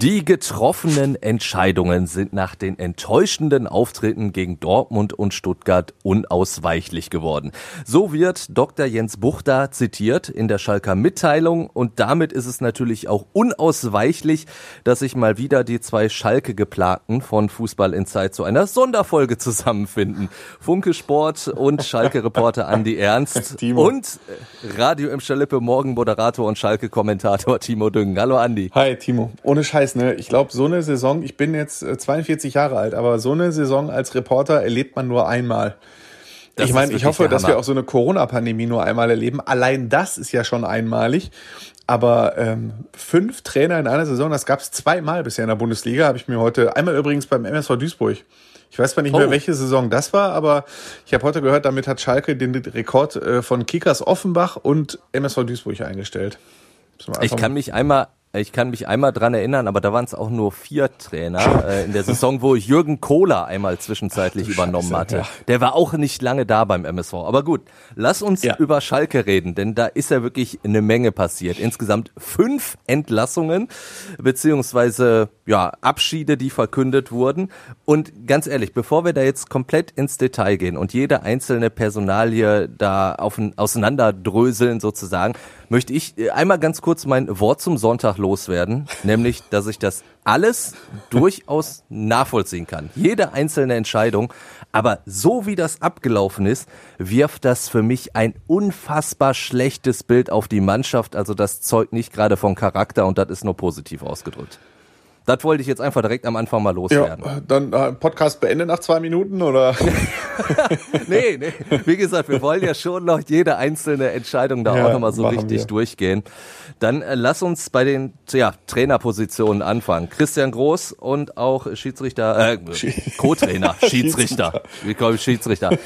Die getroffenen Entscheidungen sind nach den enttäuschenden Auftritten gegen Dortmund und Stuttgart unausweichlich geworden. So wird Dr. Jens Buchter zitiert in der Schalker Mitteilung und damit ist es natürlich auch unausweichlich, dass sich mal wieder die zwei Schalke-Geplagten von Fußball in Zeit zu einer Sonderfolge zusammenfinden. Funke Sport und Schalke-Reporter Andi Ernst Timo. und Radio im Schalippe Morgen-Moderator und Schalke-Kommentator Timo Düngen. Hallo Andi. Hi Timo, ohne Scheiß, ne? Ich glaube, so eine Saison, ich bin jetzt äh, 42 Jahre alt, aber so eine Saison als Reporter erlebt man nur einmal. Das ich meine, ich hoffe, dass wir auch so eine Corona-Pandemie nur einmal erleben. Allein das ist ja schon einmalig. Aber ähm, fünf Trainer in einer Saison, das gab es zweimal bisher in der Bundesliga, habe ich mir heute, einmal übrigens beim MSV Duisburg. Ich weiß zwar nicht Oh. mehr, welche Saison das war, aber ich habe heute gehört, damit hat Schalke den Rekord äh, von Kickers Offenbach und MSV Duisburg eingestellt. Ich kann mich einmal, ich kann mich einmal dran erinnern, aber da waren es auch nur vier Trainer äh, in der Saison, wo Jürgen Kohler einmal zwischenzeitlich übernommen Scheiße, hatte. ja. Der war auch nicht lange da beim MSV. Aber gut, lass uns Ja. über Schalke reden, denn da ist ja wirklich eine Menge passiert. Insgesamt fünf Entlassungen beziehungsweise ja Abschiede, die verkündet wurden. Und ganz ehrlich, bevor wir da jetzt komplett ins Detail gehen und jede einzelne Personalie da auf, auseinanderdröseln sozusagen, möchte ich äh, einmal ganz kurz mein Wort zum Sonntag loswerden, nämlich, dass ich das alles durchaus nachvollziehen kann. Jede einzelne Entscheidung. Aber so wie das abgelaufen ist, wirft das für mich ein unfassbar schlechtes Bild auf die Mannschaft. Also das zeugt nicht gerade von Charakter und das ist nur positiv ausgedrückt. Das wollte ich jetzt einfach direkt am Anfang mal loswerden. Ja, dann äh, Podcast beendet nach zwei Minuten oder? Nee, nee. Wie gesagt, wir wollen ja schon noch jede einzelne Entscheidung da Ja, auch nochmal so richtig wir. durchgehen. Dann äh, lass uns bei den ja, Trainerpositionen anfangen. Christian Groß und auch Schiedsrichter, äh, Co-Trainer, Schiedsrichter, wie komme ich Schiedsrichter,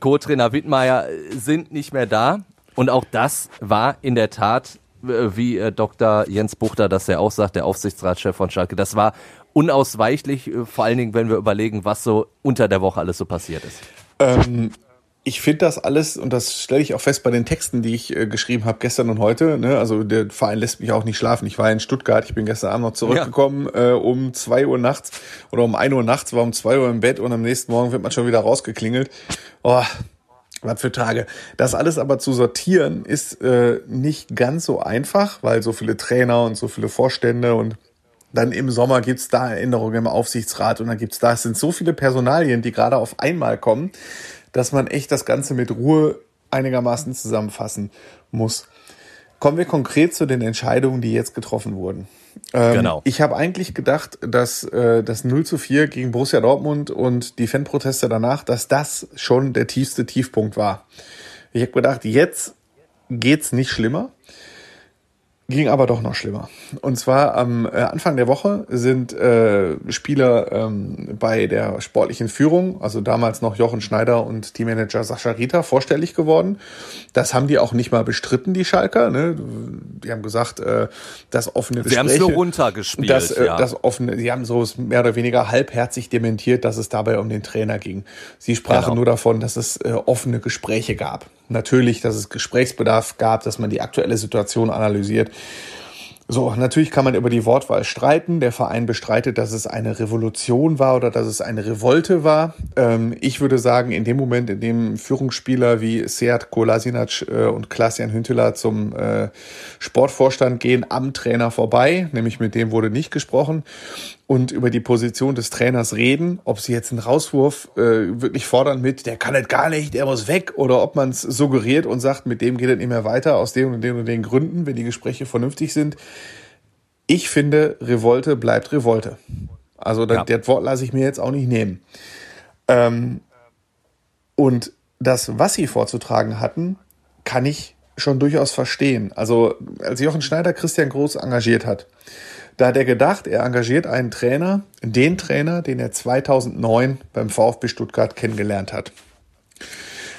Co-Trainer Wittmeier sind nicht mehr da. Und auch das war in der Tat, wie äh, Dr. Jens Buchter das ja auch sagt, der Aufsichtsratschef von Schalke, das war unausweichlich, äh, vor allen Dingen, wenn wir überlegen, was so unter der Woche alles so passiert ist. Ähm, ich finde das alles, und das stelle ich auch fest bei den Texten, die ich äh, geschrieben habe gestern und heute, ne, also der Verein lässt mich auch nicht schlafen. Ich war in Stuttgart, ich bin gestern Abend noch zurückgekommen äh, um zwei Uhr nachts oder um ein Uhr nachts, war um zwei Uhr im Bett und am nächsten Morgen wird man schon wieder rausgeklingelt. Oh, was für Tage. Das alles aber zu sortieren ist äh, nicht ganz so einfach, weil so viele Trainer und so viele Vorstände und dann im Sommer gibt's da Änderungen im Aufsichtsrat und dann gibt's da, es sind so viele Personalien, die gerade auf einmal kommen, dass man echt das Ganze mit Ruhe einigermaßen zusammenfassen muss. Kommen wir konkret zu den Entscheidungen, die jetzt getroffen wurden. Ähm, Genau. Ich habe eigentlich gedacht, dass äh, das 0 zu 4 gegen Borussia Dortmund und die Fanproteste danach, dass das schon der tiefste Tiefpunkt war. Ich habe gedacht, jetzt geht's nicht schlimmer. Ging aber doch noch schlimmer. Und zwar am äh, Anfang der Woche sind äh, Spieler ähm, bei der sportlichen Führung, also damals noch Jochen Schneider und Teammanager Sascha Rita, vorstellig geworden. Das haben die auch nicht mal bestritten, die Schalker. Ne? Die haben gesagt, äh, das offene Sie haben es nur runtergespielt. das, äh, ja. das offene, sie haben so mehr oder weniger halbherzig dementiert, dass es dabei um den Trainer ging. Sie sprachen Genau. nur davon, dass es äh, offene Gespräche gab. Natürlich, dass es Gesprächsbedarf gab, dass man die aktuelle Situation analysiert. So, natürlich kann man über die Wortwahl streiten. Der Verein bestreitet, dass es eine Revolution war oder dass es eine Revolte war. Ähm, ich würde sagen, in dem Moment, in dem Führungsspieler wie Seat Kolasinac äh, und Klaas-Jan Hünteler zum äh, Sportvorstand gehen, am Trainer vorbei, nämlich mit dem wurde nicht gesprochen, und über die Position des Trainers reden, ob sie jetzt einen Rauswurf äh, wirklich fordern mit, der kann es gar nicht, der muss weg, oder ob man es suggeriert und sagt, mit dem geht es nicht mehr weiter, aus den und den und den Gründen, wenn die Gespräche vernünftig sind. Ich finde, Revolte bleibt Revolte. Also das, Ja. das Wort lasse ich mir jetzt auch nicht nehmen. Ähm, und das, was sie vorzutragen hatten, kann ich schon durchaus verstehen. Also als Jochen Schneider Christian Groß engagiert hat, da hat er gedacht, er engagiert einen Trainer, den Trainer, den er 2009 beim VfB Stuttgart kennengelernt hat.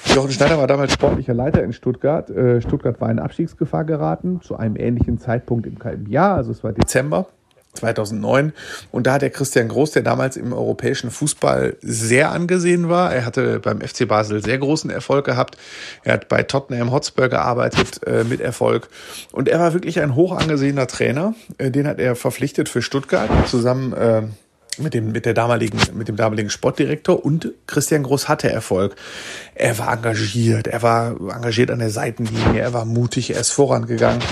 Jochen Schneider war damals sportlicher Leiter in Stuttgart. Äh, Stuttgart war in Abstiegsgefahr geraten, zu einem ähnlichen Zeitpunkt im Jahr, also es war Dezember. 2009. Und da hat der Christian Groß, der damals im europäischen Fußball sehr angesehen war. Er hatte beim FC Basel sehr großen Erfolg gehabt. Er hat bei Tottenham Hotspur gearbeitet äh, mit Erfolg. Und er war wirklich ein hoch angesehener Trainer. Äh, den hat er verpflichtet für Stuttgart zusammen äh, mit dem, mit der damaligen, mit dem damaligen Sportdirektor und Christian Groß hatte Erfolg. Er war engagiert, er war engagiert an der Seitenlinie, er war mutig, er ist vorangegangen.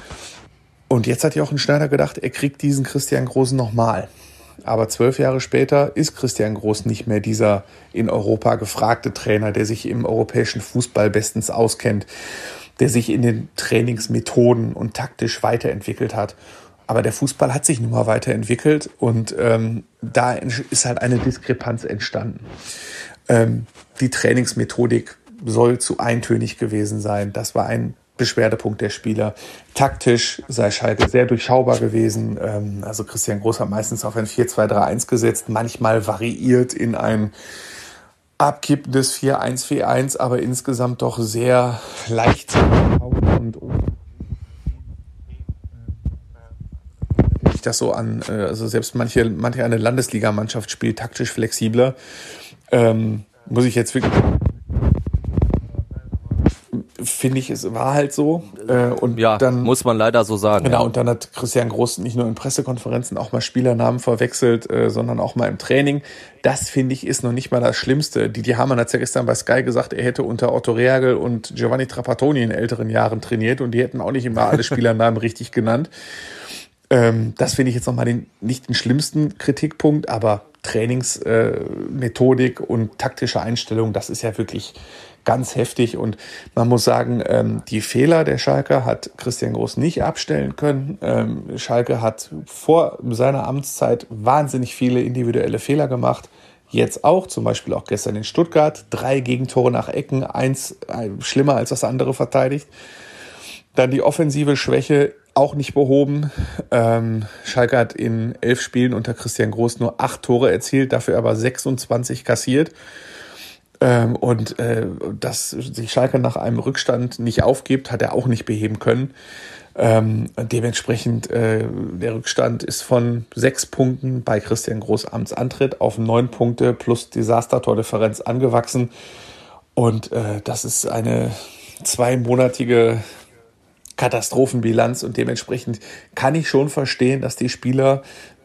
Und jetzt hat Jochen Schneider gedacht, er kriegt diesen Christian Groß nochmal. Aber zwölf Jahre später ist Christian Groß nicht mehr dieser in Europa gefragte Trainer, der sich im europäischen Fußball bestens auskennt, der sich in den Trainingsmethoden und taktisch weiterentwickelt hat. Aber der Fußball hat sich nun mal weiterentwickelt und ähm, da ist halt eine Diskrepanz entstanden. Ähm, die Trainingsmethodik soll zu eintönig gewesen sein. Das war ein Beschwerdepunkt der Spieler. Taktisch sei Schalke sehr durchschaubar gewesen. Ähm, also Christian Groß hat meistens auf ein 4-2-3-1 gesetzt, manchmal variiert in ein abkippendes 4-1-4-1, aber insgesamt doch sehr leicht und ich das so an, äh, also selbst manche, manche eine Landesligamannschaft spielt taktisch flexibler. Ähm, muss ich jetzt wirklich finde ich, es war halt so. Äh, und ja, dann muss man leider so sagen. Genau, ja. und dann hat Christian Groß nicht nur in Pressekonferenzen auch mal Spielernamen verwechselt, äh, sondern auch mal im Training. Das finde ich ist noch nicht mal das Schlimmste. Didi Hamann hat ja gestern bei Sky gesagt, er hätte unter Otto Reagel und Giovanni Trapattoni in älteren Jahren trainiert und die hätten auch nicht immer alle Spielernamen richtig genannt. Ähm, das finde ich jetzt nochmal den, nicht den schlimmsten Kritikpunkt, aber Trainingsmethodik äh, und taktische Einstellung, das ist ja wirklich ganz heftig. Und man muss sagen, ähm, die Fehler der Schalke hat Christian Groß nicht abstellen können. Ähm, Schalke hat vor seiner Amtszeit wahnsinnig viele individuelle Fehler gemacht. Jetzt auch, zum Beispiel auch gestern in Stuttgart, drei Gegentore nach Ecken, eins äh, schlimmer als das andere verteidigt. Dann die offensive Schwäche auch nicht behoben. Ähm, Schalke hat in elf Spielen unter Christian Groß nur acht Tore erzielt, dafür aber 26 kassiert. Ähm, und äh, dass sich Schalke nach einem Rückstand nicht aufgibt, hat er auch nicht beheben können. Ähm, dementsprechend, äh, der Rückstand ist von sechs Punkten bei Christian Großamts Antritt auf neun Punkte plus Desaster-Tordifferenz angewachsen. Und äh, das ist eine zweimonatige Katastrophenbilanz und dementsprechend kann ich schon verstehen, dass die Spieler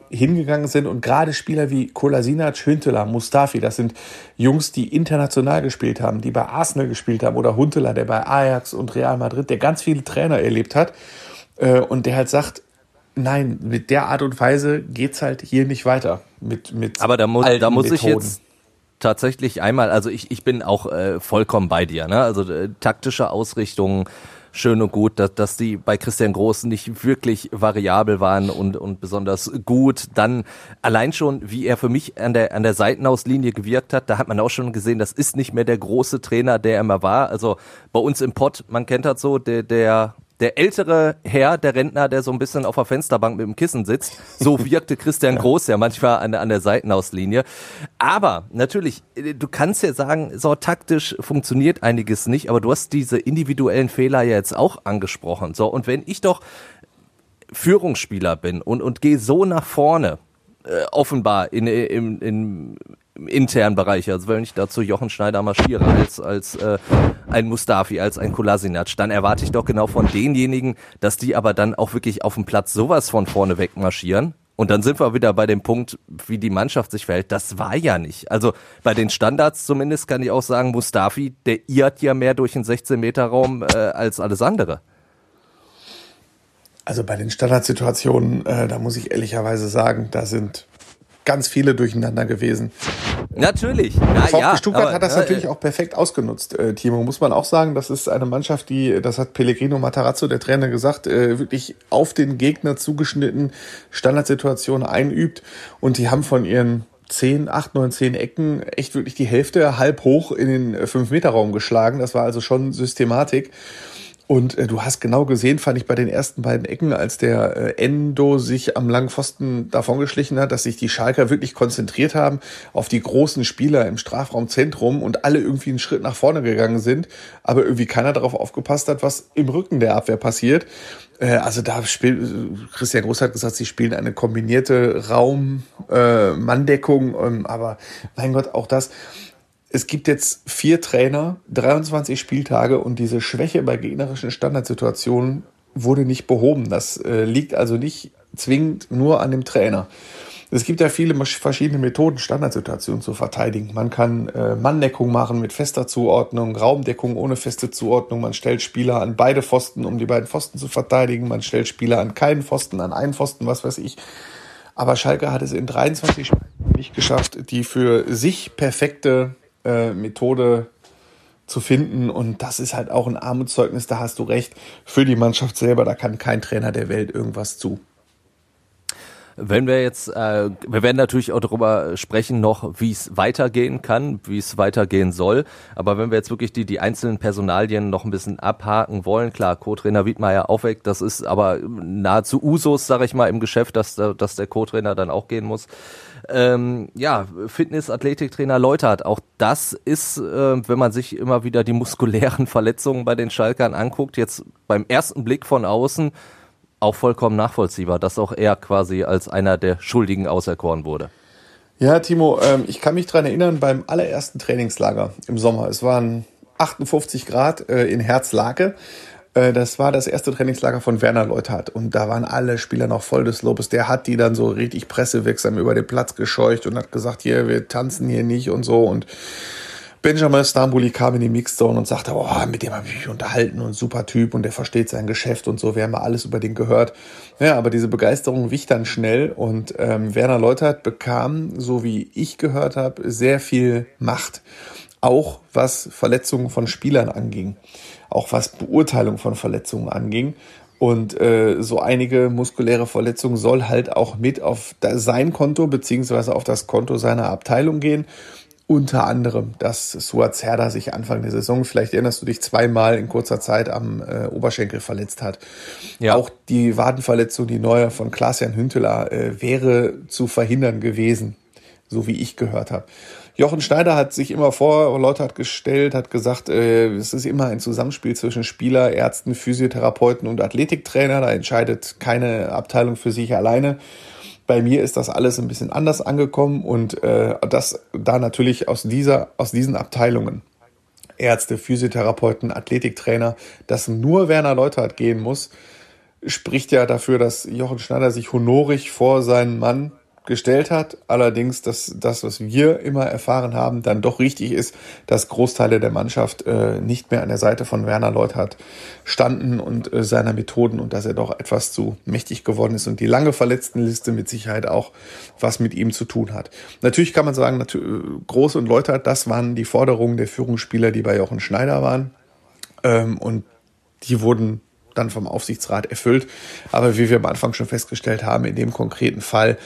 hingegangen sind und gerade Spieler wie Kolasinac, Hünteler, Mustafi, das sind Jungs, die international gespielt haben, die bei Arsenal gespielt haben oder Hunteler, der bei Ajax und Real Madrid, der ganz viele Trainer erlebt hat äh, und der halt sagt, nein, mit der Art und Weise geht's halt hier nicht weiter. Mit, mit Aber da muss, da muss ich jetzt tatsächlich einmal, also ich, ich bin auch äh, vollkommen bei dir, ne? Also äh, taktische Ausrichtung, schön und gut, dass, dass die bei Christian Groß nicht wirklich variabel waren und, und besonders gut. Dann allein schon, wie er für mich an der, an der Seitenauslinie gewirkt hat, da hat man auch schon gesehen, das ist nicht mehr der große Trainer, der er immer war. Also bei uns im Pott, man kennt das so, der, der der ältere Herr, der Rentner, der so ein bisschen auf der Fensterbank mit dem Kissen sitzt. So wirkte Christian Groß ja manchmal an, an der Seitenauslinie. Aber natürlich, du kannst ja sagen, so taktisch funktioniert einiges nicht, aber du hast diese individuellen Fehler ja jetzt auch angesprochen. So, und wenn ich doch Führungsspieler bin und, und gehe so nach vorne, äh, offenbar in, in, in, im internen Bereich, also wenn ich dazu Jochen Schneider marschiere als, als äh, ein Mustafi, als ein Kolasinac, dann erwarte ich doch genau von denjenigen, dass die aber dann auch wirklich auf dem Platz sowas von vorne weg marschieren. Und dann sind wir wieder bei dem Punkt, wie die Mannschaft sich verhält. Das war ja nicht. Also bei den Standards zumindest kann ich auch sagen, Mustafi, der irrt ja mehr durch den 16-Meter-Raum äh, als alles andere. Also bei den Standardsituationen, äh, da muss ich ehrlicherweise sagen, da sind ganz viele durcheinander gewesen. Natürlich. Na, VfB ja, Stuttgart aber, hat das ja, natürlich auch perfekt ausgenutzt, äh, Timo. Muss man auch sagen, das ist eine Mannschaft, die, das hat Pellegrino Matarazzo, der Trainer, gesagt, äh, wirklich auf den Gegner zugeschnitten Standardsituationen einübt. Und die haben von ihren zehn, acht, neun, zehn Ecken echt wirklich die Hälfte halb hoch in den 5-Meter-Raum geschlagen. Das war also schon Systematik. Und äh, du hast genau gesehen, fand ich bei den ersten beiden Ecken, als der äh, Endo sich am langen Pfosten davongeschlichen hat, dass sich die Schalker wirklich konzentriert haben auf die großen Spieler im Strafraumzentrum und alle irgendwie einen Schritt nach vorne gegangen sind, aber irgendwie keiner darauf aufgepasst hat, was im Rücken der Abwehr passiert. Äh, also da spielt, Christian Groß hat gesagt, sie spielen eine kombinierte Raum-Manndeckung, äh, ähm, aber mein Gott, auch das es gibt jetzt vier Trainer, 23 Spieltage und diese Schwäche bei gegnerischen Standardsituationen wurde nicht behoben. Das äh, liegt also nicht zwingend nur an dem Trainer. Es gibt ja viele verschiedene Methoden, Standardsituationen zu verteidigen. Man kann äh, Manndeckung machen mit fester Zuordnung, Raumdeckung ohne feste Zuordnung. Man stellt Spieler an beide Pfosten, um die beiden Pfosten zu verteidigen. Man stellt Spieler an keinen Pfosten, an einen Pfosten, was weiß ich. Aber Schalke hat es in 23 Spielen nicht geschafft, die für sich perfekte äh, Methode zu finden. Und das ist halt auch ein Armutszeugnis, da hast du recht, für die Mannschaft selber, da kann kein Trainer der Welt irgendwas zu. Wenn wir jetzt, äh, wir werden natürlich auch darüber sprechen noch, wie es weitergehen kann, wie es weitergehen soll. Aber wenn wir jetzt wirklich die, die einzelnen Personalien noch ein bisschen abhaken wollen, klar, Co-Trainer Wiedmeier aufweckt, das ist aber nahezu Usus, sag ich mal, im Geschäft, dass, dass der Co-Trainer dann auch gehen muss. Ähm, ja, Fitness-Athletiktrainer Leutert, auch das ist, äh, wenn man sich immer wieder die muskulären Verletzungen bei den Schalkern anguckt, jetzt beim ersten Blick von außen auch vollkommen nachvollziehbar, dass auch er quasi als einer der Schuldigen auserkoren wurde. Ja, Timo, ähm, ich kann mich dran erinnern, beim allerersten Trainingslager im Sommer, es waren 58 Grad äh, in Herzlake äh, das war das erste Trainingslager von Werner Leuthardt und da waren alle Spieler noch voll des Lobes. Der hat die dann so richtig pressewirksam über den Platz gescheucht und hat gesagt, hier, wir tanzen hier nicht und so und Benjamin Stambuli kam in die Mixzone und sagte, oh, mit dem habe ich mich unterhalten und super Typ und der versteht sein Geschäft und so. Wir haben alles über den gehört. Ja, aber diese Begeisterung wich dann schnell und ähm, Werner Leutert bekam, so wie ich gehört habe, sehr viel Macht. Auch was Verletzungen von Spielern anging auch was Beurteilung von Verletzungen anging. Und äh, so einige muskuläre Verletzungen soll halt auch mit auf sein Konto beziehungsweise auf das Konto seiner Abteilung gehen. Unter anderem, dass Suat Serda sich Anfang der Saison, vielleicht erinnerst du dich, zweimal in kurzer Zeit am äh, Oberschenkel verletzt hat. Ja. Auch die Wadenverletzung, die neue von Klaas-Jan Hünteler, äh, wäre zu verhindern gewesen, so wie ich gehört habe. Jochen Schneider hat sich immer vor Leute hat gestellt, hat gesagt, äh, es ist immer ein Zusammenspiel zwischen Spieler, Ärzten, Physiotherapeuten und Athletiktrainer. Da entscheidet keine Abteilung für sich alleine. Bei mir ist das alles ein bisschen anders angekommen und äh, das da natürlich aus dieser aus diesen Abteilungen Ärzte, Physiotherapeuten, Athletiktrainer, dass nur Werner Leutert gehen muss, spricht ja dafür, dass Jochen Schneider sich honorig vor seinen Mann gestellt hat. Allerdings, dass das, was wir immer erfahren haben, dann doch richtig ist, dass Großteile der Mannschaft äh, nicht mehr an der Seite von Werner Leuthardt standen und äh, seiner Methoden und dass er doch etwas zu mächtig geworden ist und die lange Verletztenliste mit Sicherheit auch was mit ihm zu tun hat. Natürlich kann man sagen, Groß und Leuthardt, das waren die Forderungen der Führungsspieler, die bei Jochen Schneider waren. Ähm, und die wurden dann vom Aufsichtsrat erfüllt. Aber wie wir am Anfang schon festgestellt haben, in dem konkreten Fall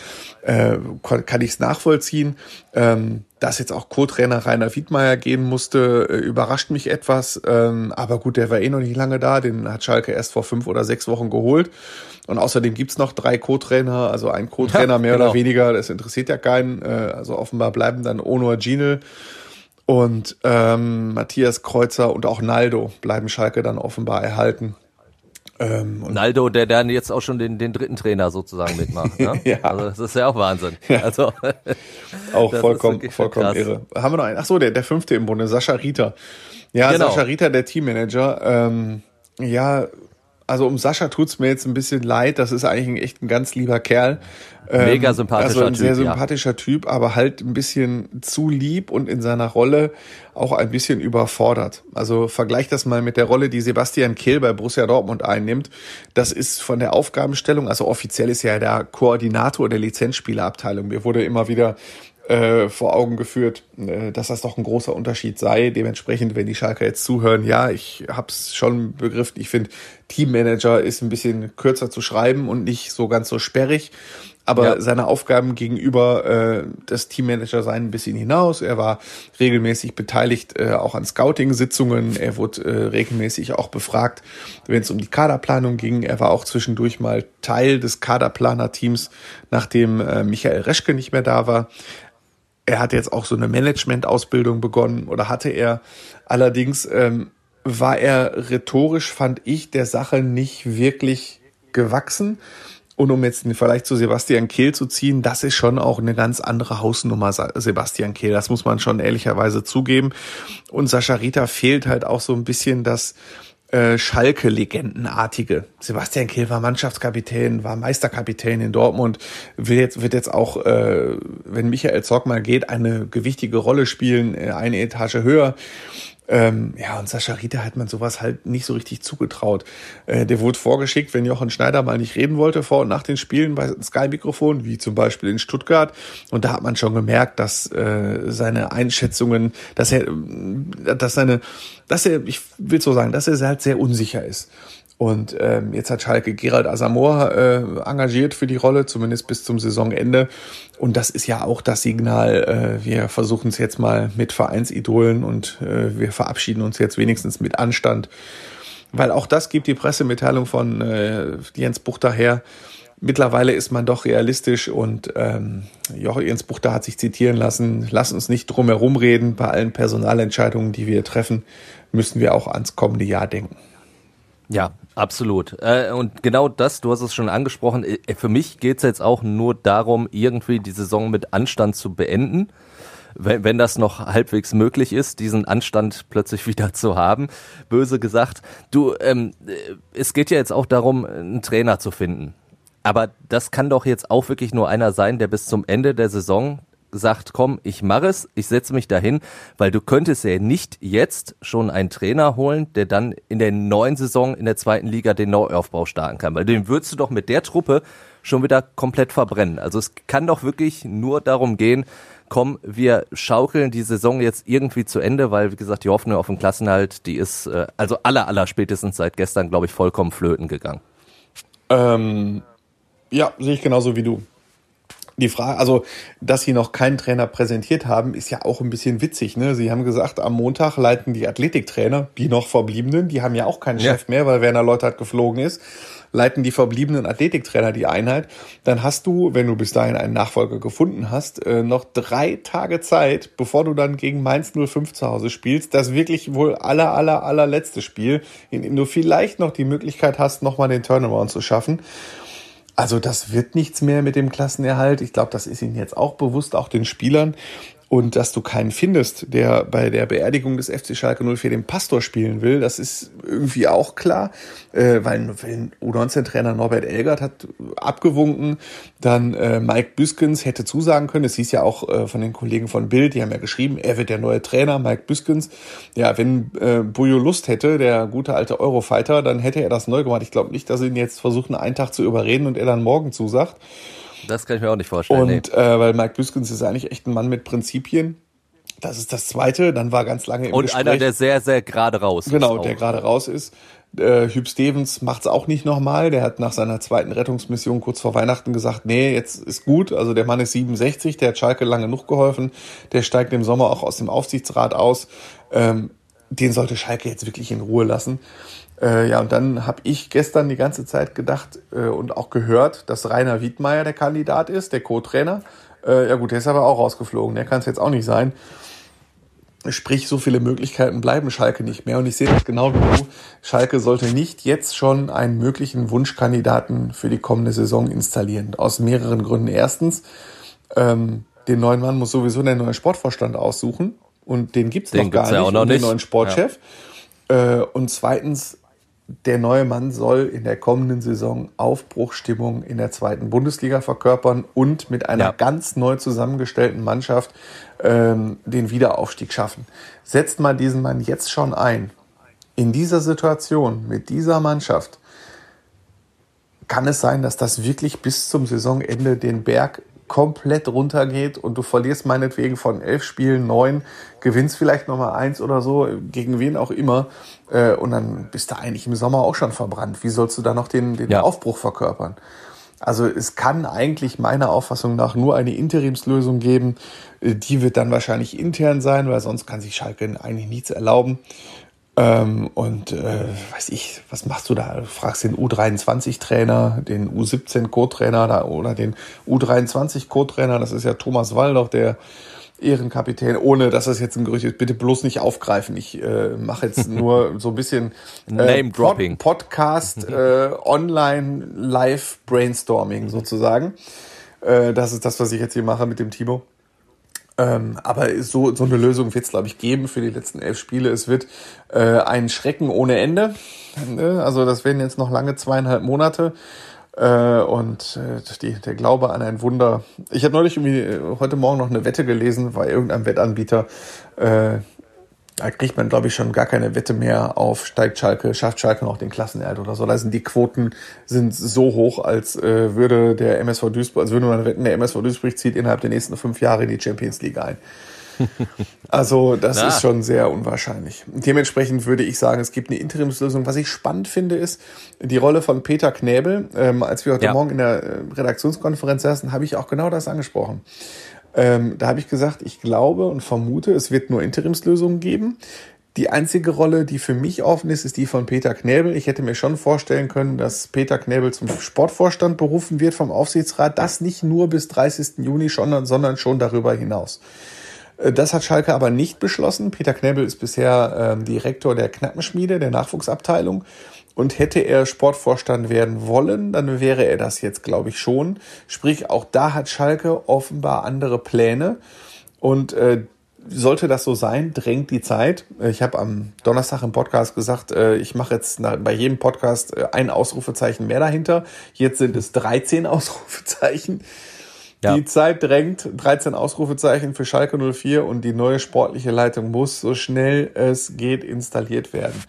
äh, kann ich es nachvollziehen. Ähm, dass jetzt auch Co-Trainer Rainer Wiedmeier gehen musste, äh, überrascht mich etwas. Ähm, aber gut, der war eh noch nicht lange da. Den hat Schalke erst vor fünf oder sechs Wochen geholt. Und außerdem gibt's noch drei Co-Trainer, also ein Co-Trainer ja, mehr genau. oder weniger. Das interessiert ja keinen. Äh, also offenbar bleiben dann Onur Ginel und ähm, Matthias Kreuzer und auch Naldo bleiben Schalke dann offenbar erhalten. Ähm, Naldo, der dann jetzt auch schon den, den dritten Trainer sozusagen mitmacht. Ne? ja. Also das ist ja auch Wahnsinn. Ja. Also, auch vollkommen, vollkommen irre. Haben wir noch einen? Ach so, der, der fünfte im Bunde, Sascha Rieter. Ja, genau. Sascha Rieter, der Teammanager. Ähm, ja, also um Sascha tut's mir jetzt ein bisschen leid. Das ist eigentlich ein, echt ein ganz lieber Kerl. Mega ähm, sympathischer Typ. Also ein sehr sympathischer ja. Typ, aber halt ein bisschen zu lieb und in seiner Rolle auch ein bisschen überfordert. Also vergleich das mal mit der Rolle, die Sebastian Kehl bei Borussia Dortmund einnimmt. Das ist von der Aufgabenstellung, also offiziell ist er ja der Koordinator der Lizenzspielerabteilung. Mir wurde immer wieder äh, vor Augen geführt, äh, dass das doch ein großer Unterschied sei. Dementsprechend, wenn die Schalker jetzt zuhören, ja, ich hab's schon begriffen. Ich finde, Teammanager ist ein bisschen kürzer zu schreiben und nicht so ganz so sperrig. Aber ja. seine Aufgaben gegenüber äh, des Teammanager seien ein bisschen hinaus. Er war regelmäßig beteiligt äh, auch an Scouting-Sitzungen. Er wurde äh, regelmäßig auch befragt, wenn es um die Kaderplanung ging. Er war auch zwischendurch mal Teil des Kaderplaner-Teams, nachdem äh, Michael Reschke nicht mehr da war. Er hat jetzt auch so eine Management-Ausbildung begonnen oder hatte er. Allerdings ähm, war er rhetorisch, fand ich, der Sache nicht wirklich gewachsen. Und um jetzt vielleicht zu Sebastian Kehl zu ziehen, das ist schon auch eine ganz andere Hausnummer, Sebastian Kehl. Das muss man schon ehrlicherweise zugeben. Und Sascha Rita fehlt halt auch so ein bisschen das äh, Schalke-Legendenartige. Sebastian Kehl war Mannschaftskapitän, war Meisterkapitän in Dortmund, will jetzt, wird jetzt auch, äh, wenn Michael Zorc mal geht, eine gewichtige Rolle spielen, äh, eine Etage höher. Ähm, ja, und Sascha Rita hat man sowas halt nicht so richtig zugetraut. Äh, der wurde vorgeschickt, wenn Jochen Schneider mal nicht reden wollte vor und nach den Spielen bei Sky-Mikrofon, wie zum Beispiel in Stuttgart. Und da hat man schon gemerkt, dass äh, seine Einschätzungen, dass er, dass seine, dass er, ich will so sagen, dass er halt sehr unsicher ist. Und ähm, jetzt hat Schalke Gerald Asamoah äh, engagiert für die Rolle, zumindest bis zum Saisonende. Und das ist ja auch das Signal, äh, wir versuchen es jetzt mal mit Vereinsidolen und äh, wir verabschieden uns jetzt wenigstens mit Anstand. Weil auch das gibt die Pressemitteilung von äh, Jens Buchter her. Mittlerweile ist man doch realistisch und ähm, Jens Buchter hat sich zitieren lassen, lass uns nicht drum herum reden, bei allen Personalentscheidungen, die wir treffen, müssen wir auch ans kommende Jahr denken. Ja, absolut. Äh, und genau das, du hast es schon angesprochen, äh, für mich geht es jetzt auch nur darum, irgendwie die Saison mit Anstand zu beenden. Wenn, wenn das noch halbwegs möglich ist, diesen Anstand plötzlich wieder zu haben, böse gesagt. Du, ähm, äh, es geht ja jetzt auch darum, einen Trainer zu finden. Aber das kann doch jetzt auch wirklich nur einer sein, der bis zum Ende der Saison sagt, komm, ich mache es, ich setze mich dahin, weil du könntest ja nicht jetzt schon einen Trainer holen, der dann in der neuen Saison in der zweiten Liga den Neuaufbau starten kann, weil den würdest du doch mit der Truppe schon wieder komplett verbrennen. Also es kann doch wirklich nur darum gehen, komm, wir schaukeln die Saison jetzt irgendwie zu Ende, weil wie gesagt, die Hoffnung auf den Klassenhalt, die ist äh, also aller aller spätestens seit gestern, glaube ich, vollkommen flöten gegangen. Ähm, ja, sehe ich genauso wie du die Frage, also, dass sie noch keinen Trainer präsentiert haben, ist ja auch ein bisschen witzig. Ne? Sie haben gesagt, am Montag leiten die Athletiktrainer, die noch verbliebenen, die haben ja auch keinen ja. Chef mehr, weil Werner Leutert geflogen ist, leiten die verbliebenen Athletiktrainer die Einheit. Dann hast du, wenn du bis dahin einen Nachfolger gefunden hast, äh, noch drei Tage Zeit, bevor du dann gegen Mainz 05 zu Hause spielst. Das wirklich wohl aller, aller, allerletzte Spiel, in dem du vielleicht noch die Möglichkeit hast, nochmal den Turnaround zu schaffen. Also das wird nichts mehr mit dem Klassenerhalt. Ich glaube, das ist ihnen jetzt auch bewusst, auch den Spielern und dass du keinen findest, der bei der Beerdigung des FC Schalke 04 den Pastor spielen will, das ist irgendwie auch klar, äh, weil, weil U19-Trainer Norbert Elgert hat abgewunken, dann äh, Mike Büskens hätte zusagen können, es hieß ja auch äh, von den Kollegen von Bild, die haben ja geschrieben, er wird der neue Trainer, Mike Büskens. Ja, wenn äh, Bujo Lust hätte, der gute alte Eurofighter, dann hätte er das neu gemacht. Ich glaube nicht, dass sie ihn jetzt versuchen, einen Tag zu überreden und er dann morgen zusagt. Das kann ich mir auch nicht vorstellen. Und nee. äh, weil Mike Büskens ist eigentlich echt ein Mann mit Prinzipien. Das ist das Zweite. Dann war ganz lange im Und Gespräch. einer, der sehr, sehr gerade raus ist. Genau, der gerade raus ist. Äh, Hüb Stevens macht es auch nicht nochmal. Der hat nach seiner zweiten Rettungsmission kurz vor Weihnachten gesagt, nee, jetzt ist gut. Also der Mann ist 67, der hat Schalke lange genug geholfen. Der steigt im Sommer auch aus dem Aufsichtsrat aus. Ähm, den sollte Schalke jetzt wirklich in Ruhe lassen. Äh, ja, und dann habe ich gestern die ganze Zeit gedacht äh, und auch gehört, dass Rainer Wiedmeier der Kandidat ist, der Co-Trainer. Äh, ja gut, der ist aber auch rausgeflogen, der kann es jetzt auch nicht sein. Sprich, so viele Möglichkeiten bleiben Schalke nicht mehr. Und ich sehe das genau wie du. Schalke sollte nicht jetzt schon einen möglichen Wunschkandidaten für die kommende Saison installieren. Aus mehreren Gründen. Erstens, ähm, den neuen Mann muss sowieso der neue Sportvorstand aussuchen. Und den gibt's den noch gar ja nicht. Noch nicht. den neuen Sportchef. Ja. Äh, und zweitens, der neue Mann soll in der kommenden Saison Aufbruchstimmung in der zweiten Bundesliga verkörpern und mit einer ja. ganz neu zusammengestellten Mannschaft ähm, den Wiederaufstieg schaffen. Setzt mal diesen Mann jetzt schon ein. In dieser Situation, mit dieser Mannschaft, kann es sein, dass das wirklich bis zum Saisonende den Berg komplett runtergeht und du verlierst meinetwegen von elf Spielen neun, gewinnst vielleicht nochmal eins oder so, gegen wen auch immer, äh, und dann bist du eigentlich im Sommer auch schon verbrannt. Wie sollst du da noch den, den ja. Aufbruch verkörpern? Also es kann eigentlich meiner Auffassung nach nur eine Interimslösung geben. Äh, die wird dann wahrscheinlich intern sein, weil sonst kann sich Schalke eigentlich nichts erlauben. Ähm, und äh, weiß ich, was machst du da? Du fragst den U23-Trainer, den U17-Co-Trainer oder den U23-Co-Trainer, das ist ja Thomas Waldoch, der Ehrenkapitän, ohne dass das jetzt ein Gerücht ist. Bitte bloß nicht aufgreifen. Ich äh, mache jetzt nur so ein bisschen äh, Name Dropping. Pod Podcast, äh, Online Live Brainstorming sozusagen. Äh, das ist das, was ich jetzt hier mache mit dem Timo. Ähm, aber so, so eine Lösung wird es, glaube ich, geben für die letzten elf Spiele. Es wird äh, ein Schrecken ohne Ende. Ne? Also das werden jetzt noch lange zweieinhalb Monate. Äh, und äh, die, der Glaube an ein Wunder. Ich habe neulich irgendwie äh, heute Morgen noch eine Wette gelesen bei irgendeinem Wettanbieter. Äh, da kriegt man, glaube ich, schon gar keine Wette mehr auf steigt Schalke, schafft Schalke noch den Klassenerhalt oder so. Da sind die Quoten sind so hoch, als äh, würde der MSV Duisburg, als würde man wetten, der MSV Duisburg zieht innerhalb der nächsten fünf Jahre in die Champions League ein. Also das Na. ist schon sehr unwahrscheinlich. Dementsprechend würde ich sagen, es gibt eine Interimslösung. Was ich spannend finde, ist die Rolle von Peter Knäbel. Ähm, als wir heute ja. Morgen in der äh, Redaktionskonferenz saßen, habe ich auch genau das angesprochen. Ähm, da habe ich gesagt, ich glaube und vermute, es wird nur Interimslösungen geben. Die einzige Rolle, die für mich offen ist, ist die von Peter Knäbel. Ich hätte mir schon vorstellen können, dass Peter Knäbel zum Sportvorstand berufen wird vom Aufsichtsrat. Das nicht nur bis 30. Juni, schon, sondern schon darüber hinaus. Äh, das hat Schalke aber nicht beschlossen. Peter Knäbel ist bisher ähm, Direktor der Knappenschmiede, der Nachwuchsabteilung. Und hätte er Sportvorstand werden wollen, dann wäre er das jetzt, glaube ich, schon. Sprich, auch da hat Schalke offenbar andere Pläne. Und äh, sollte das so sein, drängt die Zeit. Äh, ich habe am Donnerstag im Podcast gesagt, äh, ich mache jetzt bei jedem Podcast äh, ein Ausrufezeichen mehr dahinter. Jetzt sind es 13 Ausrufezeichen. Ja. Die Zeit drängt, 13 Ausrufezeichen für Schalke 04 und die neue sportliche Leitung muss so schnell es geht installiert werden.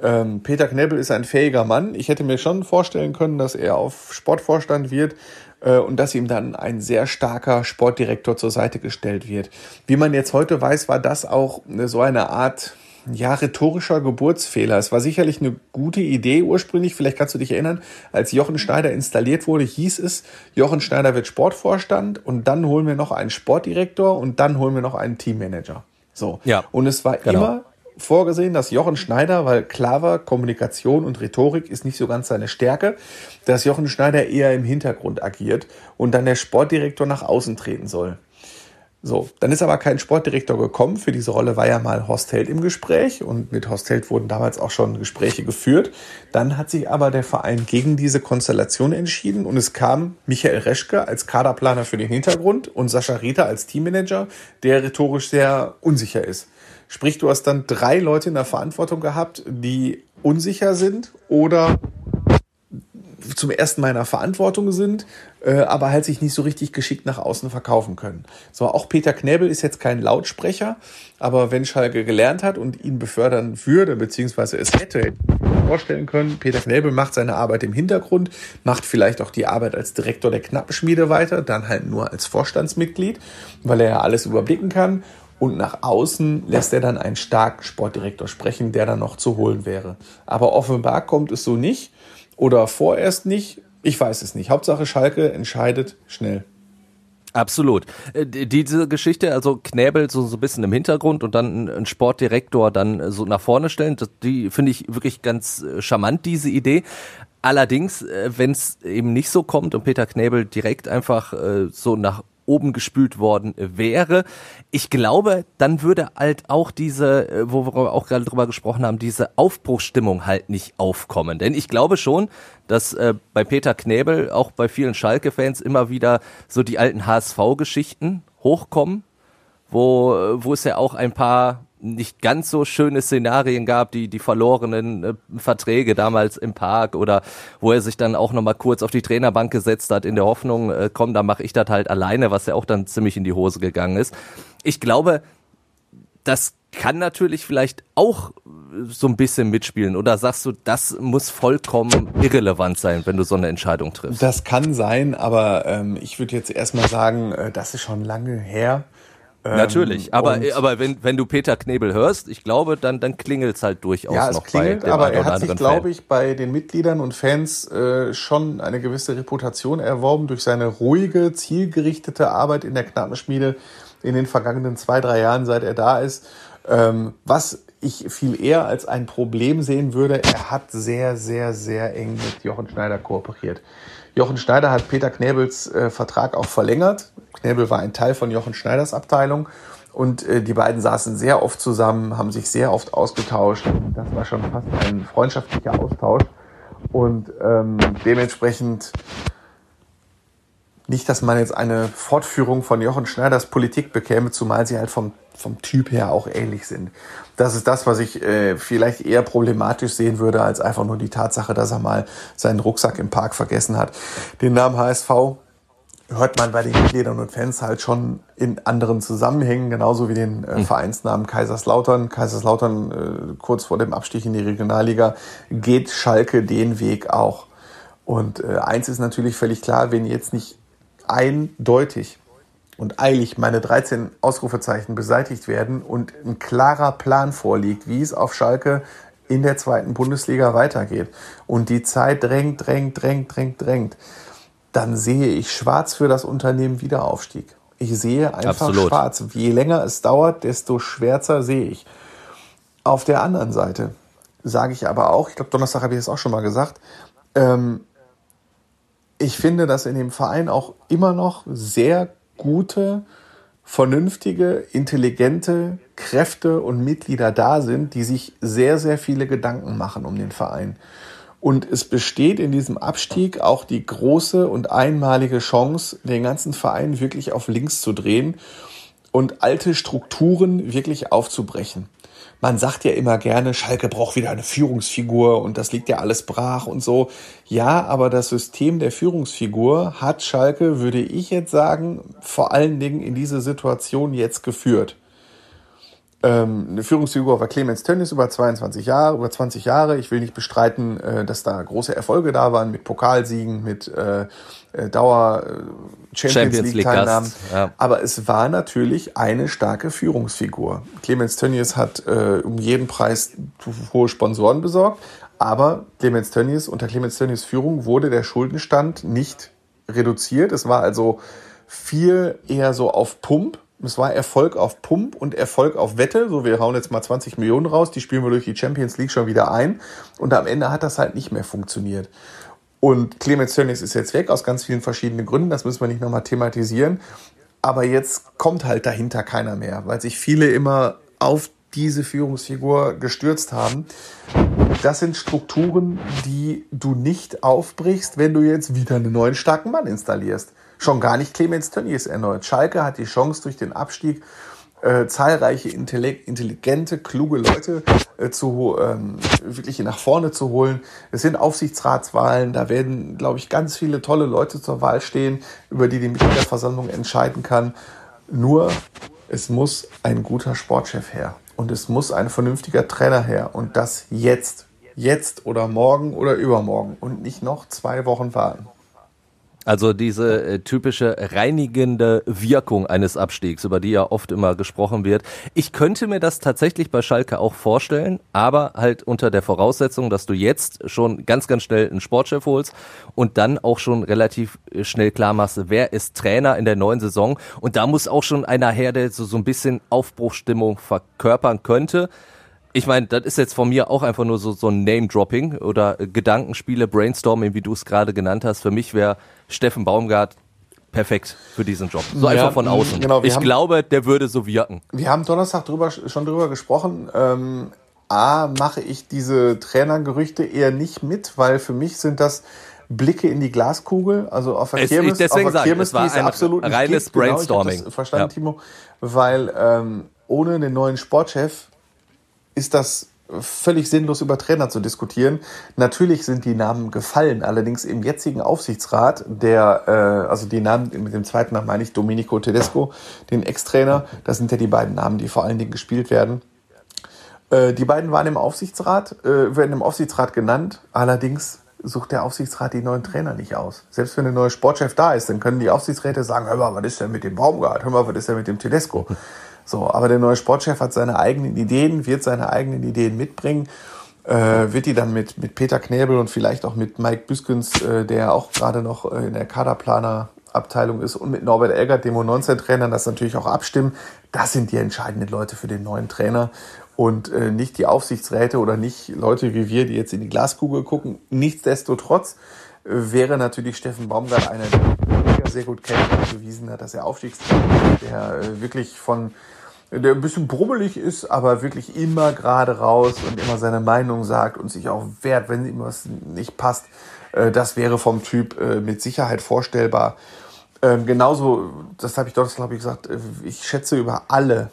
Ähm, Peter Knebel ist ein fähiger Mann. Ich hätte mir schon vorstellen können, dass er auf Sportvorstand wird äh, und dass ihm dann ein sehr starker Sportdirektor zur Seite gestellt wird. Wie man jetzt heute weiß, war das auch so eine Art ja, rhetorischer Geburtsfehler. Es war sicherlich eine gute Idee ursprünglich. Vielleicht kannst du dich erinnern, als Jochen Schneider installiert wurde, hieß es, Jochen Schneider wird Sportvorstand und dann holen wir noch einen Sportdirektor und dann holen wir noch einen Teammanager. So. Ja. Und es war genau. immer vorgesehen, dass Jochen Schneider, weil klar war, Kommunikation und Rhetorik ist nicht so ganz seine Stärke, dass Jochen Schneider eher im Hintergrund agiert und dann der Sportdirektor nach außen treten soll. So, dann ist aber kein Sportdirektor gekommen. Für diese Rolle war ja mal Horst Held im Gespräch und mit Horst Held wurden damals auch schon Gespräche geführt. Dann hat sich aber der Verein gegen diese Konstellation entschieden und es kam Michael Reschke als Kaderplaner für den Hintergrund und Sascha Rita als Teammanager, der rhetorisch sehr unsicher ist. Sprich, du hast dann drei Leute in der Verantwortung gehabt, die unsicher sind oder zum ersten Mal in der Verantwortung sind, äh, aber halt sich nicht so richtig geschickt nach außen verkaufen können. So, auch Peter Knäbel ist jetzt kein Lautsprecher, aber wenn Schalke gelernt hat und ihn befördern würde, beziehungsweise es hätte, vorstellen können, Peter Knäbel macht seine Arbeit im Hintergrund, macht vielleicht auch die Arbeit als Direktor der Knappenschmiede weiter, dann halt nur als Vorstandsmitglied, weil er ja alles überblicken kann und nach außen lässt er dann einen starken Sportdirektor sprechen, der dann noch zu holen wäre. Aber offenbar kommt es so nicht oder vorerst nicht. Ich weiß es nicht. Hauptsache Schalke entscheidet schnell. Absolut. Äh, diese Geschichte, also Knäbel so, so ein bisschen im Hintergrund und dann ein Sportdirektor dann so nach vorne stellen, die finde ich wirklich ganz äh, charmant, diese Idee. Allerdings, äh, wenn es eben nicht so kommt und Peter Knäbel direkt einfach so nach oben gespült worden wäre. Ich glaube, dann würde halt auch diese, äh, wo wir auch gerade drüber gesprochen haben, diese Aufbruchsstimmung halt nicht aufkommen. Denn ich glaube schon, dass äh, bei Peter Knäbel, auch bei vielen Schalke-Fans immer wieder so die alten HSV-Geschichten hochkommen, wo, äh, wo es ja auch ein paar nicht ganz so schöne Szenarien gab, die die verlorenen äh, Verträge damals im Park oder wo er sich dann auch noch mal kurz auf die Trainerbank gesetzt hat in der Hoffnung, äh, komm, da mache ich das halt alleine, was ja auch dann ziemlich in die Hose gegangen ist. Ich glaube, dass kann natürlich vielleicht auch so ein bisschen mitspielen. Oder sagst du, das muss vollkommen irrelevant sein, wenn du so eine Entscheidung triffst? Das kann sein, aber ähm, ich würde jetzt erstmal sagen, äh, das ist schon lange her. Ähm, Natürlich, aber, aber wenn, wenn du Peter Knebel hörst, ich glaube, dann, dann klingelt es halt durchaus ja, es noch klingelt, bei dem aber er hat sich, glaube ich, bei den Mitgliedern und Fans äh, schon eine gewisse Reputation erworben durch seine ruhige, zielgerichtete Arbeit in der Knappenschmiede in den vergangenen zwei, drei Jahren, seit er da ist. Ähm, was ich viel eher als ein Problem sehen würde, er hat sehr, sehr, sehr eng mit Jochen Schneider kooperiert. Jochen Schneider hat Peter Knebels äh, Vertrag auch verlängert. Knebel war ein Teil von Jochen Schneiders Abteilung und äh, die beiden saßen sehr oft zusammen, haben sich sehr oft ausgetauscht. Das war schon fast ein freundschaftlicher Austausch und ähm, dementsprechend nicht, dass man jetzt eine Fortführung von Jochen Schneiders Politik bekäme, zumal sie halt vom, vom Typ her auch ähnlich sind. Das ist das, was ich äh, vielleicht eher problematisch sehen würde, als einfach nur die Tatsache, dass er mal seinen Rucksack im Park vergessen hat. Den Namen HSV hört man bei den Mitgliedern und Fans halt schon in anderen Zusammenhängen, genauso wie den äh, hm. Vereinsnamen Kaiserslautern. Kaiserslautern äh, kurz vor dem Abstieg in die Regionalliga geht Schalke den Weg auch. Und äh, eins ist natürlich völlig klar, wenn jetzt nicht eindeutig und eilig meine 13 Ausrufezeichen beseitigt werden und ein klarer Plan vorliegt, wie es auf Schalke in der zweiten Bundesliga weitergeht und die Zeit drängt, drängt, drängt, drängt, drängt, dann sehe ich schwarz für das Unternehmen Wiederaufstieg. Ich sehe einfach Absolut. schwarz. Je länger es dauert, desto schwärzer sehe ich. Auf der anderen Seite sage ich aber auch, ich glaube, Donnerstag habe ich es auch schon mal gesagt, ähm, ich finde, dass in dem Verein auch immer noch sehr gute, vernünftige, intelligente Kräfte und Mitglieder da sind, die sich sehr, sehr viele Gedanken machen um den Verein. Und es besteht in diesem Abstieg auch die große und einmalige Chance, den ganzen Verein wirklich auf links zu drehen und alte Strukturen wirklich aufzubrechen man sagt ja immer gerne, Schalke braucht wieder eine Führungsfigur und das liegt ja alles brach und so. Ja, aber das System der Führungsfigur hat Schalke, würde ich jetzt sagen, vor allen Dingen in diese Situation jetzt geführt. Ähm, eine Führungsfigur war Clemens Tönnies über 22 Jahre, über 20 Jahre. Ich will nicht bestreiten, äh, dass da große Erfolge da waren mit Pokalsiegen, mit äh, äh Dauer äh, Champions, Champions League Teilnahmen. Ja. Aber es war natürlich eine starke Führungsfigur. Clemens Tönnies hat äh, um jeden Preis hohe Sponsoren besorgt, aber Clemens Tönnies, unter Clemens Tönnies Führung wurde der Schuldenstand nicht reduziert. Es war also viel eher so auf Pump es war Erfolg auf Pump und Erfolg auf Wette. So, wir hauen jetzt mal 20 Millionen raus, die spielen wir durch die Champions League schon wieder ein. Und am Ende hat das halt nicht mehr funktioniert. Und Clemens Tönnies ist jetzt weg aus ganz vielen verschiedenen Gründen. Das müssen wir nicht nochmal thematisieren. Aber jetzt kommt halt dahinter keiner mehr, weil sich viele immer auf diese Führungsfigur gestürzt haben. Das sind Strukturen, die du nicht aufbrichst, wenn du jetzt wieder einen neuen starken Mann installierst. Schon gar nicht Clemens Tönnies erneut. Schalke hat die Chance durch den Abstieg äh, zahlreiche intelligente, kluge Leute äh, zu ähm, wirklich nach vorne zu holen. Es sind Aufsichtsratswahlen, da werden, glaube ich, ganz viele tolle Leute zur Wahl stehen, über die die Mitgliederversammlung entscheiden kann. Nur es muss ein guter Sportchef her und es muss ein vernünftiger Trainer her und das jetzt, jetzt oder morgen oder übermorgen und nicht noch zwei Wochen warten. Also diese äh, typische reinigende Wirkung eines Abstiegs, über die ja oft immer gesprochen wird. Ich könnte mir das tatsächlich bei Schalke auch vorstellen, aber halt unter der Voraussetzung, dass du jetzt schon ganz, ganz schnell einen Sportchef holst und dann auch schon relativ äh, schnell klar machst, wer ist Trainer in der neuen Saison. Und da muss auch schon einer her, der so, so ein bisschen Aufbruchstimmung verkörpern könnte ich meine, das ist jetzt von mir auch einfach nur so, so ein Name-Dropping oder Gedankenspiele, Brainstorming, wie du es gerade genannt hast. Für mich wäre Steffen Baumgart perfekt für diesen Job. So ja, einfach von außen. Genau, ich haben, glaube, der würde so wirken. Wir haben Donnerstag drüber, schon drüber gesprochen. Ähm, A, mache ich diese Trainergerüchte eher nicht mit, weil für mich sind das Blicke in die Glaskugel. Also auf der es, Kirmes, deswegen auf der Kirmes, es war ein absolut reines gibt. Brainstorming. Genau, ich verstanden, ja. Timo. Weil ähm, ohne den neuen Sportchef ist das völlig sinnlos über Trainer zu diskutieren. Natürlich sind die Namen gefallen, allerdings im jetzigen Aufsichtsrat, der, äh, also die Namen, mit dem zweiten Namen meine ich Domenico Tedesco, den Ex-Trainer, das sind ja die beiden Namen, die vor allen Dingen gespielt werden. Äh, die beiden waren im Aufsichtsrat, äh, werden im Aufsichtsrat genannt. Allerdings sucht der Aufsichtsrat die neuen Trainer nicht aus. Selbst wenn ein neuer Sportchef da ist, dann können die Aufsichtsräte sagen, hör mal, was ist denn mit dem Baumgart? Hör mal, was ist denn mit dem Tedesco? So, aber der neue Sportchef hat seine eigenen Ideen, wird seine eigenen Ideen mitbringen, äh, wird die dann mit, mit Peter Knäbel und vielleicht auch mit Mike Büskens, äh, der auch gerade noch äh, in der Kaderplanerabteilung ist, und mit Norbert Elgert, dem U19-Trainer, das natürlich auch abstimmen. Das sind die entscheidenden Leute für den neuen Trainer und äh, nicht die Aufsichtsräte oder nicht Leute wie wir, die jetzt in die Glaskugel gucken. Nichtsdestotrotz äh, wäre natürlich Steffen Baumgart einer, der sehr gut kennt bewiesen hat, dass er Aufstiegstrainer ist, der äh, wirklich von der ein bisschen brummelig ist, aber wirklich immer gerade raus und immer seine Meinung sagt und sich auch wehrt, wenn ihm was nicht passt. Äh, das wäre vom Typ äh, mit Sicherheit vorstellbar. Ähm, genauso, das habe ich dort, glaube ich, gesagt, ich schätze über alle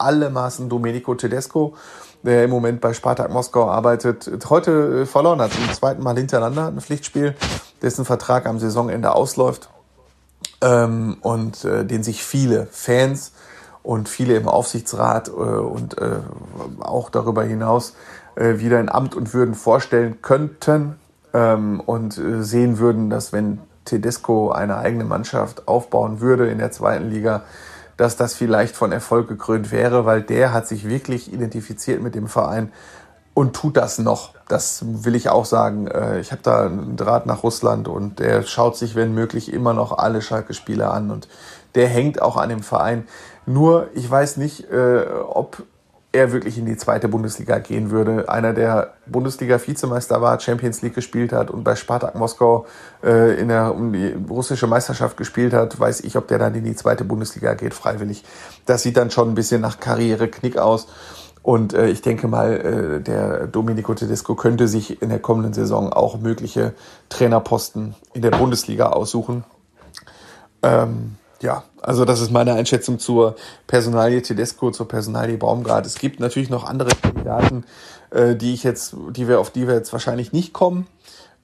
alle Maßen Domenico Tedesco, der im Moment bei Spartak Moskau arbeitet, heute verloren hat. Zum zweiten Mal hintereinander ein Pflichtspiel, dessen Vertrag am Saisonende ausläuft ähm, und äh, den sich viele Fans und viele im Aufsichtsrat äh, und äh, auch darüber hinaus äh, wieder in Amt und Würden vorstellen könnten ähm, und äh, sehen würden, dass wenn Tedesco eine eigene Mannschaft aufbauen würde in der zweiten Liga, dass das vielleicht von Erfolg gekrönt wäre, weil der hat sich wirklich identifiziert mit dem Verein und tut das noch. Das will ich auch sagen. Äh, ich habe da einen Draht nach Russland und der schaut sich, wenn möglich, immer noch alle Schalke-Spiele an und der hängt auch an dem Verein. Nur, ich weiß nicht, äh, ob er wirklich in die zweite Bundesliga gehen würde. Einer, der Bundesliga-Vizemeister war, Champions League gespielt hat und bei Spartak Moskau äh, in der um die russische Meisterschaft gespielt hat, weiß ich, ob der dann in die zweite Bundesliga geht, freiwillig. Das sieht dann schon ein bisschen nach Karriere-Knick aus. Und äh, ich denke mal, äh, der Domenico Tedesco könnte sich in der kommenden Saison auch mögliche Trainerposten in der Bundesliga aussuchen. Ähm, ja, also das ist meine Einschätzung zur Personalie Tedesco, zur Personalie Baumgart. Es gibt natürlich noch andere Kandidaten, äh, die ich jetzt, die wir, auf die wir jetzt wahrscheinlich nicht kommen.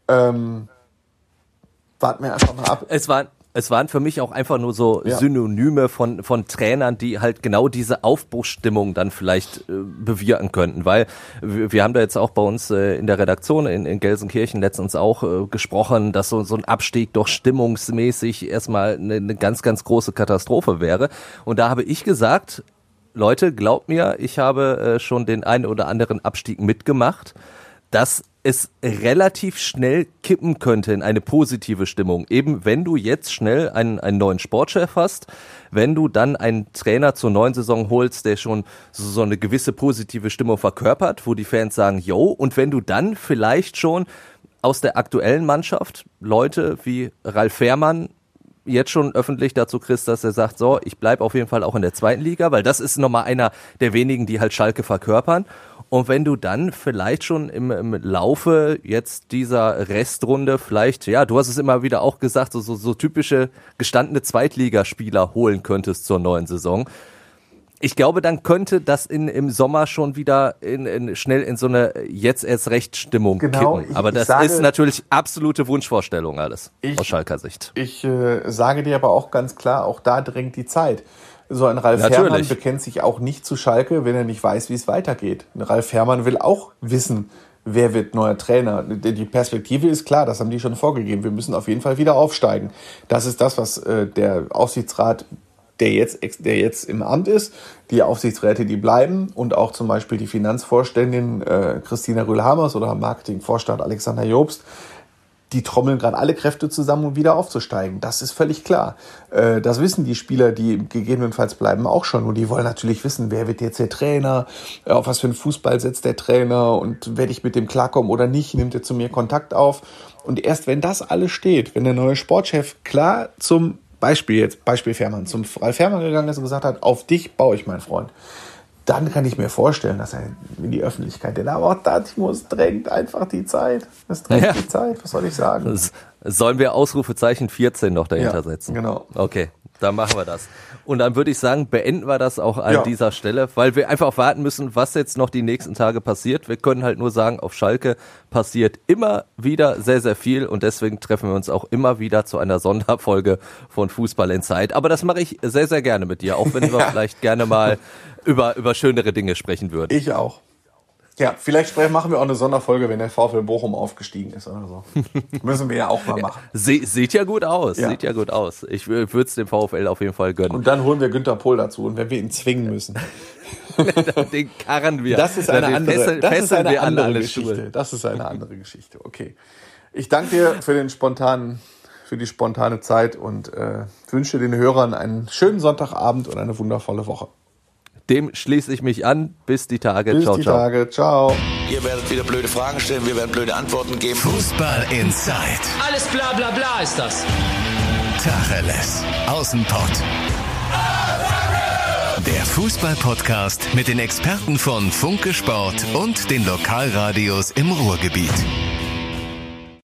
Ähm, warten wir einfach mal ab. Es war, es waren für mich auch einfach nur so ja. Synonyme von, von Trainern, die halt genau diese Aufbruchsstimmung dann vielleicht äh, bewirken könnten. Weil wir, wir haben da jetzt auch bei uns äh, in der Redaktion in, in Gelsenkirchen letztens auch äh, gesprochen, dass so, so ein Abstieg doch stimmungsmäßig erstmal eine, eine ganz, ganz große Katastrophe wäre. Und da habe ich gesagt, Leute, glaubt mir, ich habe äh, schon den einen oder anderen Abstieg mitgemacht. Das es relativ schnell kippen könnte in eine positive Stimmung. Eben wenn du jetzt schnell einen, einen neuen Sportchef hast, wenn du dann einen Trainer zur neuen Saison holst, der schon so, so eine gewisse positive Stimmung verkörpert, wo die Fans sagen, yo, und wenn du dann vielleicht schon aus der aktuellen Mannschaft Leute wie Ralf Fährmann jetzt schon öffentlich dazu kriegst, dass er sagt, so, ich bleib auf jeden Fall auch in der zweiten Liga, weil das ist nochmal einer der wenigen, die halt Schalke verkörpern. Und wenn du dann vielleicht schon im, im Laufe jetzt dieser Restrunde vielleicht, ja, du hast es immer wieder auch gesagt, so, so, so typische gestandene Zweitligaspieler holen könntest zur neuen Saison. Ich glaube, dann könnte das in, im Sommer schon wieder in, in, schnell in so eine jetzt erst recht Stimmung genau, kippen. Aber ich, das sage, ist natürlich absolute Wunschvorstellung alles ich, aus Schalker Sicht. Ich äh, sage dir aber auch ganz klar, auch da drängt die Zeit. So ein Ralf Natürlich. Herrmann bekennt sich auch nicht zu Schalke, wenn er nicht weiß, wie es weitergeht. Ein Ralf Herrmann will auch wissen, wer wird neuer Trainer. Die Perspektive ist klar, das haben die schon vorgegeben. Wir müssen auf jeden Fall wieder aufsteigen. Das ist das, was äh, der Aufsichtsrat, der jetzt, der jetzt im Amt ist, die Aufsichtsräte, die bleiben und auch zum Beispiel die Finanzvorständin äh, Christina Rühl-Hamers oder Marketingvorstand Alexander Jobst, die trommeln gerade alle Kräfte zusammen, um wieder aufzusteigen. Das ist völlig klar. Äh, das wissen die Spieler, die gegebenenfalls bleiben, auch schon. Und die wollen natürlich wissen, wer wird jetzt der Trainer, äh, auf was für einen Fußball setzt der Trainer und werde ich mit dem klarkommen oder nicht, nimmt er zu mir Kontakt auf. Und erst wenn das alles steht, wenn der neue Sportchef klar zum Beispiel jetzt, Beispiel Fährmann, zum Ralf Fährmann gegangen ist und gesagt hat, auf dich baue ich, mein Freund dann kann ich mir vorstellen, dass er in die Öffentlichkeit geht. Aber auch das muss, drängt einfach die Zeit. Es drängt ja. die Zeit, was soll ich sagen? Sollen wir Ausrufezeichen 14 noch dahinter ja, setzen? Genau. Okay, dann machen wir das. Und dann würde ich sagen, beenden wir das auch an ja. dieser Stelle, weil wir einfach warten müssen, was jetzt noch die nächsten Tage passiert. Wir können halt nur sagen, auf Schalke passiert immer wieder sehr, sehr viel und deswegen treffen wir uns auch immer wieder zu einer Sonderfolge von Fußball in Zeit. Aber das mache ich sehr, sehr gerne mit dir, auch wenn wir vielleicht gerne mal über, über schönere Dinge sprechen würden. Ich auch. Ja, vielleicht machen wir auch eine Sonderfolge, wenn der VfL Bochum aufgestiegen ist oder so. Müssen wir ja auch mal machen. Sie, sieht ja gut aus, ja. sieht ja gut aus. Ich würde es dem VfL auf jeden Fall gönnen. Und dann holen wir Günther Pohl dazu und wenn wir ihn zwingen müssen. den karren wir. Das ist eine andere, fesseln, das ist eine andere Geschichte. Stuhl. Das ist eine andere Geschichte. Okay. Ich danke dir für den spontanen, für die spontane Zeit und äh, wünsche den Hörern einen schönen Sonntagabend und eine wundervolle Woche. Dem schließe ich mich an. Bis die Tage. Bis ciao, die ciao. Tage. Ciao. Ihr werdet wieder blöde Fragen stellen, wir werden blöde Antworten geben. Fußball Inside. Alles bla bla bla ist das. Tacheles. Außenpott. Der Fußball-Podcast mit den Experten von Funke Sport und den Lokalradios im Ruhrgebiet.